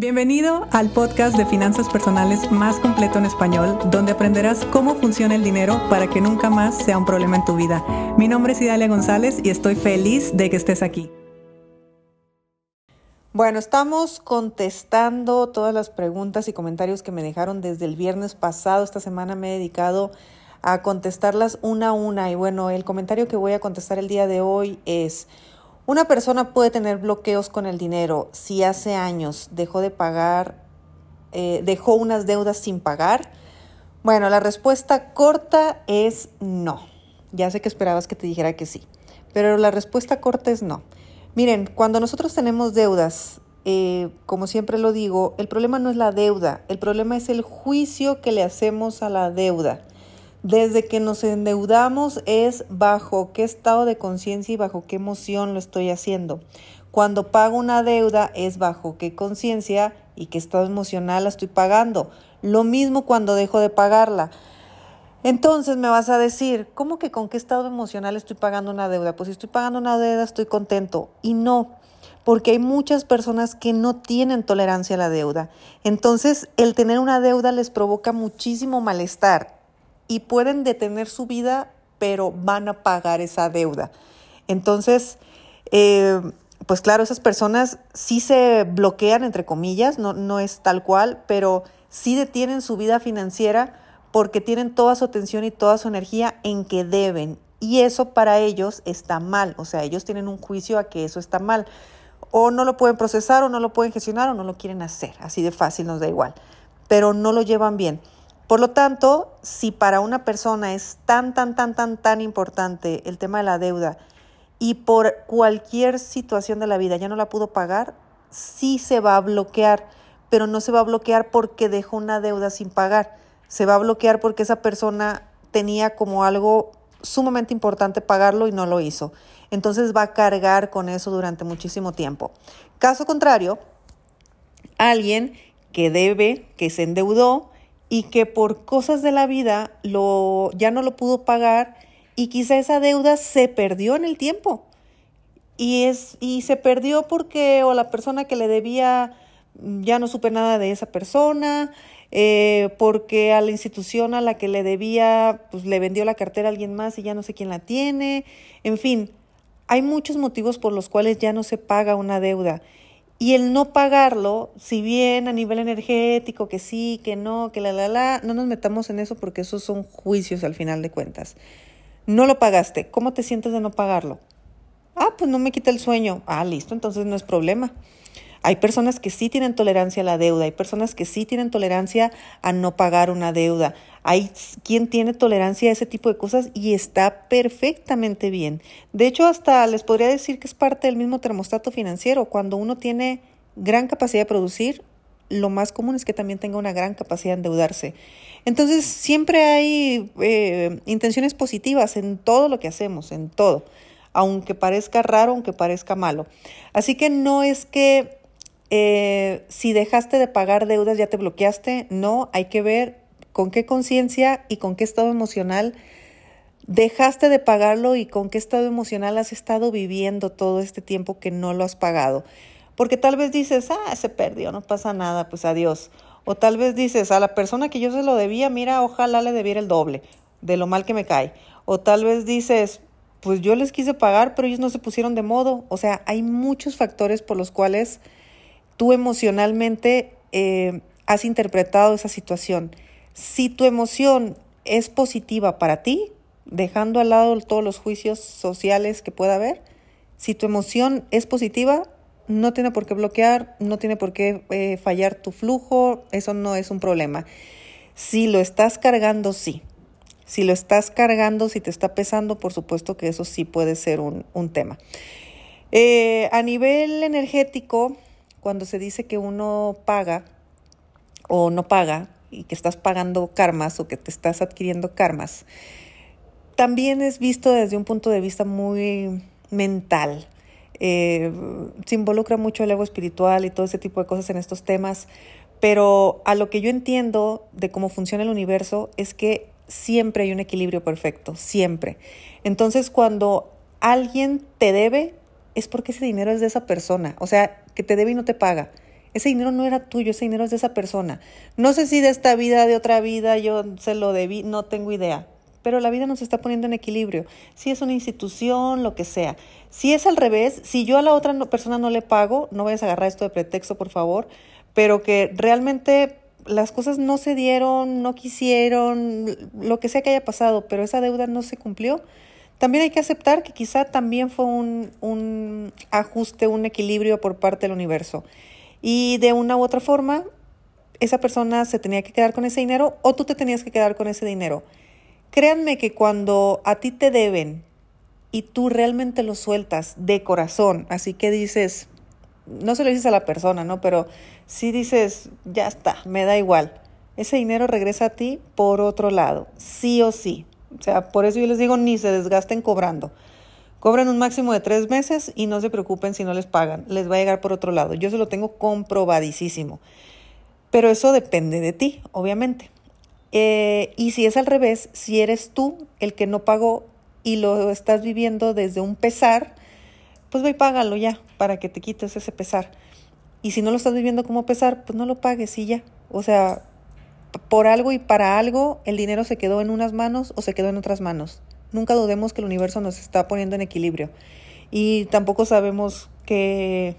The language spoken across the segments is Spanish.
Bienvenido al podcast de finanzas personales más completo en español, donde aprenderás cómo funciona el dinero para que nunca más sea un problema en tu vida. Mi nombre es Idalia González y estoy feliz de que estés aquí. Bueno, estamos contestando todas las preguntas y comentarios que me dejaron desde el viernes pasado. Esta semana me he dedicado a contestarlas una a una y bueno, el comentario que voy a contestar el día de hoy es... Una persona puede tener bloqueos con el dinero si hace años dejó de pagar, eh, dejó unas deudas sin pagar. Bueno, la respuesta corta es no. Ya sé que esperabas que te dijera que sí, pero la respuesta corta es no. Miren, cuando nosotros tenemos deudas, eh, como siempre lo digo, el problema no es la deuda, el problema es el juicio que le hacemos a la deuda. Desde que nos endeudamos es bajo qué estado de conciencia y bajo qué emoción lo estoy haciendo. Cuando pago una deuda es bajo qué conciencia y qué estado emocional la estoy pagando. Lo mismo cuando dejo de pagarla. Entonces me vas a decir, ¿cómo que con qué estado emocional estoy pagando una deuda? Pues si estoy pagando una deuda estoy contento. Y no, porque hay muchas personas que no tienen tolerancia a la deuda. Entonces el tener una deuda les provoca muchísimo malestar y pueden detener su vida, pero van a pagar esa deuda. Entonces, eh, pues claro, esas personas sí se bloquean, entre comillas, no, no es tal cual, pero sí detienen su vida financiera porque tienen toda su atención y toda su energía en que deben. Y eso para ellos está mal, o sea, ellos tienen un juicio a que eso está mal. O no lo pueden procesar, o no lo pueden gestionar, o no lo quieren hacer. Así de fácil, nos da igual. Pero no lo llevan bien. Por lo tanto, si para una persona es tan, tan, tan, tan, tan importante el tema de la deuda y por cualquier situación de la vida ya no la pudo pagar, sí se va a bloquear, pero no se va a bloquear porque dejó una deuda sin pagar. Se va a bloquear porque esa persona tenía como algo sumamente importante pagarlo y no lo hizo. Entonces va a cargar con eso durante muchísimo tiempo. Caso contrario, alguien que debe, que se endeudó, y que por cosas de la vida lo, ya no lo pudo pagar y quizá esa deuda se perdió en el tiempo. Y, es, y se perdió porque o la persona que le debía ya no supe nada de esa persona, eh, porque a la institución a la que le debía, pues le vendió la cartera a alguien más y ya no sé quién la tiene. En fin, hay muchos motivos por los cuales ya no se paga una deuda. Y el no pagarlo, si bien a nivel energético, que sí, que no, que la, la, la, no nos metamos en eso porque esos son juicios al final de cuentas. No lo pagaste, ¿cómo te sientes de no pagarlo? Ah, pues no me quita el sueño. Ah, listo, entonces no es problema. Hay personas que sí tienen tolerancia a la deuda, hay personas que sí tienen tolerancia a no pagar una deuda. Hay quien tiene tolerancia a ese tipo de cosas y está perfectamente bien. De hecho, hasta les podría decir que es parte del mismo termostato financiero. Cuando uno tiene gran capacidad de producir, lo más común es que también tenga una gran capacidad de endeudarse. Entonces, siempre hay eh, intenciones positivas en todo lo que hacemos, en todo, aunque parezca raro, aunque parezca malo. Así que no es que eh, si dejaste de pagar deudas ya te bloqueaste. No, hay que ver con qué conciencia y con qué estado emocional dejaste de pagarlo y con qué estado emocional has estado viviendo todo este tiempo que no lo has pagado. Porque tal vez dices, ah, se perdió, no pasa nada, pues adiós. O tal vez dices, a la persona que yo se lo debía, mira, ojalá le debiera el doble de lo mal que me cae. O tal vez dices, pues yo les quise pagar, pero ellos no se pusieron de modo. O sea, hay muchos factores por los cuales tú emocionalmente eh, has interpretado esa situación. Si tu emoción es positiva para ti, dejando al lado todos los juicios sociales que pueda haber, si tu emoción es positiva, no tiene por qué bloquear, no tiene por qué eh, fallar tu flujo, eso no es un problema. Si lo estás cargando, sí. Si lo estás cargando, si te está pesando, por supuesto que eso sí puede ser un, tema. Eh, a nivel energético, cuando se dice que uno paga o no paga y que estás pagando karmas o que te estás adquiriendo karmas, también es visto desde un punto de vista muy mental. Eh, se involucra mucho el ego espiritual y todo ese tipo de cosas en estos temas, pero a lo que yo entiendo de cómo funciona el universo es que siempre hay un equilibrio perfecto, siempre. Entonces cuando alguien te debe, es porque ese dinero es de esa persona. O sea, que te debe y no te paga. Ese dinero no era tuyo, ese dinero es de esa persona. No sé si de esta vida, de otra vida, yo se lo debí, no tengo idea. Pero la vida nos está poniendo en equilibrio. Si es una institución, lo que sea. Si es al revés, si yo a la otra persona no le pago, no vayas a agarrar esto de pretexto, por favor, pero que realmente las cosas no se dieron, no quisieron, lo que sea que haya pasado, pero esa deuda no se cumplió, también hay que aceptar que quizá también fue un, un ajuste, un equilibrio por parte del universo. Y de una u otra forma, esa persona se tenía que quedar con ese dinero o tú te tenías que quedar con ese dinero. Créanme que cuando a ti te deben y tú realmente lo sueltas de corazón, así que dices, no se lo dices a la persona, ¿no? Pero si dices, ya está, me da igual. Ese dinero regresa a ti por otro lado, sí o sí. O sea, por eso yo les digo, ni se desgasten cobrando. Cobran un máximo de tres meses y no se preocupen si no les pagan. Les va a llegar por otro lado. Yo se lo tengo comprobadísimo. Pero eso depende de ti, obviamente. Eh, y si es al revés, si eres tú el que no pagó y lo estás viviendo desde un pesar, pues ve y págalo ya para que te quites ese pesar. Y si no lo estás viviendo como pesar, pues no lo pagues y ya. O sea, por algo y para algo el dinero se quedó en unas manos o se quedó en otras manos. Nunca dudemos que el universo nos está poniendo en equilibrio. Y tampoco sabemos qué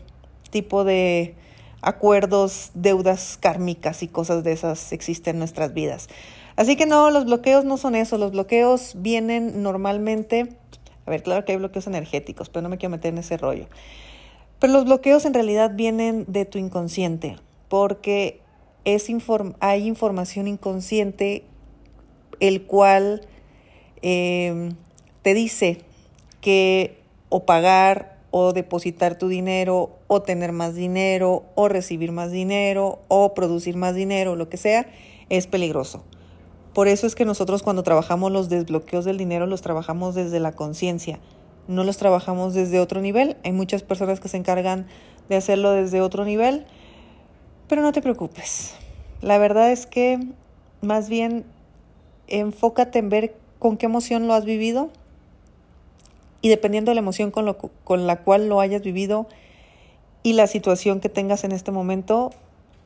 tipo de acuerdos, deudas kármicas y cosas de esas existen en nuestras vidas. Así que no, los bloqueos no son eso. Los bloqueos vienen normalmente, a ver, claro que hay bloqueos energéticos, pero no me quiero meter en ese rollo. Pero los bloqueos en realidad vienen de tu inconsciente, porque es hay información inconsciente el cual em, te dice que o pagar o depositar tu dinero o tener más dinero o recibir más dinero o producir más dinero, lo que sea, es peligroso. Por eso es que nosotros cuando trabajamos los desbloqueos del dinero los trabajamos desde la conciencia, no los trabajamos desde otro nivel. Hay muchas personas que se encargan de hacerlo desde otro nivel, pero no te preocupes. La verdad es que más bien enfócate en ver con qué emoción lo has vivido y dependiendo de la emoción con, lo, con la cual lo hayas vivido y la situación que tengas en este momento,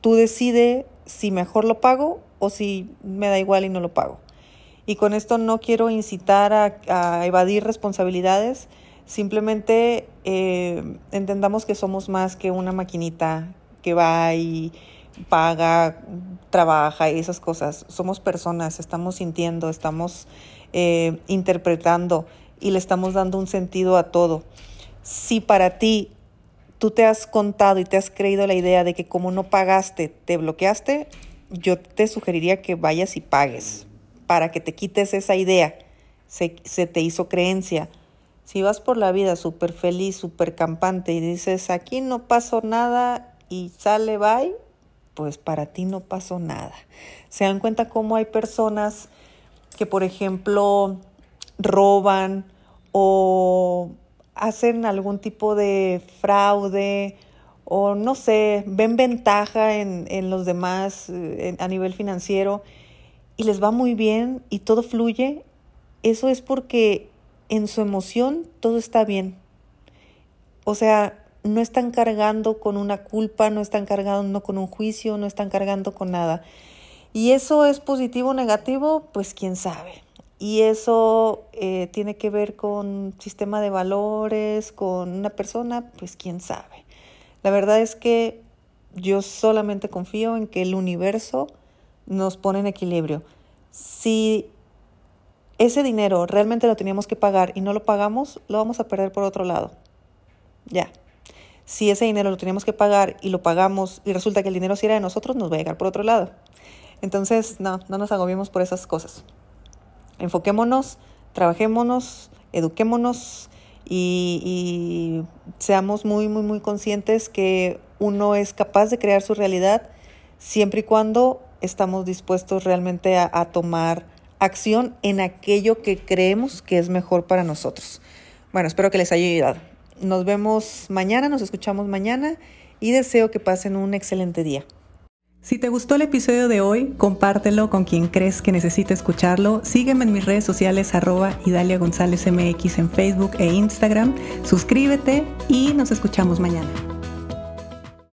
tú decides si mejor lo pago o si me da igual y no lo pago. Y con esto no quiero incitar a, evadir responsabilidades, simplemente eh, entendamos que somos más que una maquinita que va y paga, trabaja y esas cosas. Somos personas, estamos sintiendo, estamos eh, interpretando y le estamos dando un sentido a todo. Si para ti tú te has contado y te has creído la idea de que como no pagaste, te bloqueaste, yo te sugeriría que vayas y pagues para que te quites esa idea. Se, se te hizo creencia. Si vas por la vida súper feliz, súper campante y dices, aquí no pasó nada y sale, bye, pues para ti no pasó nada. Se dan cuenta cómo hay personas que, por ejemplo, roban o hacen algún tipo de fraude o no sé, ven ventaja en, en los demás eh, a nivel financiero y les va muy bien y todo fluye, eso es porque en su emoción todo está bien. O sea, no están cargando con una culpa, no están cargando con un juicio, no están cargando con nada. Y eso es positivo o negativo, pues quién sabe. Y eso eh, tiene que ver con sistema de valores, con una persona, pues quién sabe. La verdad es que yo solamente confío en que el universo nos pone en equilibrio. Si ese dinero realmente lo teníamos que pagar y no lo pagamos, lo vamos a perder por otro lado. Ya si ese dinero lo teníamos que pagar y lo pagamos y resulta que el dinero sí era de nosotros, nos va a llegar por otro lado. Entonces, no, no nos agobiemos por esas cosas. Enfoquémonos, trabajémonos, eduquémonos y, y seamos muy, muy, muy conscientes que uno es capaz de crear su realidad siempre y cuando estamos dispuestos realmente a, a tomar acción en aquello que creemos que es mejor para nosotros. Bueno, espero que les haya ayudado. Nos vemos mañana, nos escuchamos mañana y deseo que pasen un excelente día. Si te gustó el episodio de hoy, compártelo con quien crees que necesite escucharlo. Sígueme en mis redes sociales arroba Idalia González MX en Facebook e Instagram. Suscríbete y nos escuchamos mañana.